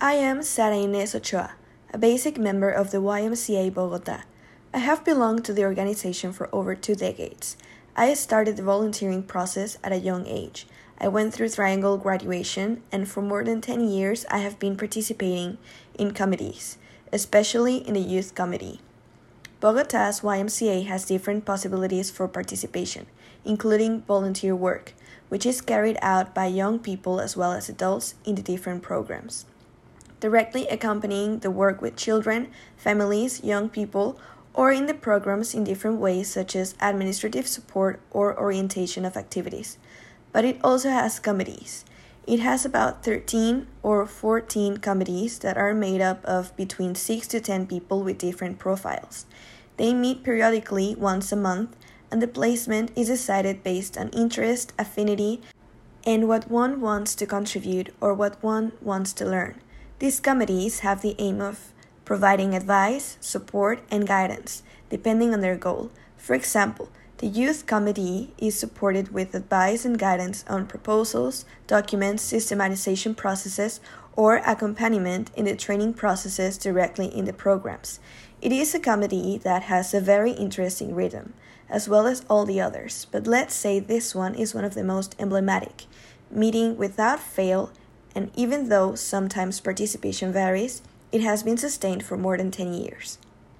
I am Sara Inés Ochoa, a basic member of the YMCA Bogota. I have belonged to the organization for over two decades. I started the volunteering process at a young age. I went through Triangle graduation, and for more than 10 years, I have been participating in committees, especially in the youth committee. Bogota's YMCA has different possibilities for participation, including volunteer work, which is carried out by young people as well as adults in the different programs directly accompanying the work with children, families, young people, or in the programs in different ways such as administrative support or orientation of activities. But it also has committees. It has about 13 or 14 committees that are made up of between 6 to 10 people with different profiles. They meet periodically once a month, and the placement is decided based on interest, affinity, and what one wants to contribute or what one wants to learn. These committees have the aim of providing advice, support, and guidance, depending on their goal. For example, the Youth Committee is supported with advice and guidance on proposals, documents, systematization processes, or accompaniment in the training processes directly in the programs. It is a committee that has a very interesting rhythm, as well as all the others, but let's say this one is one of the most emblematic, meeting without fail and even though sometimes participation varies, it has been sustained for more than 10 years.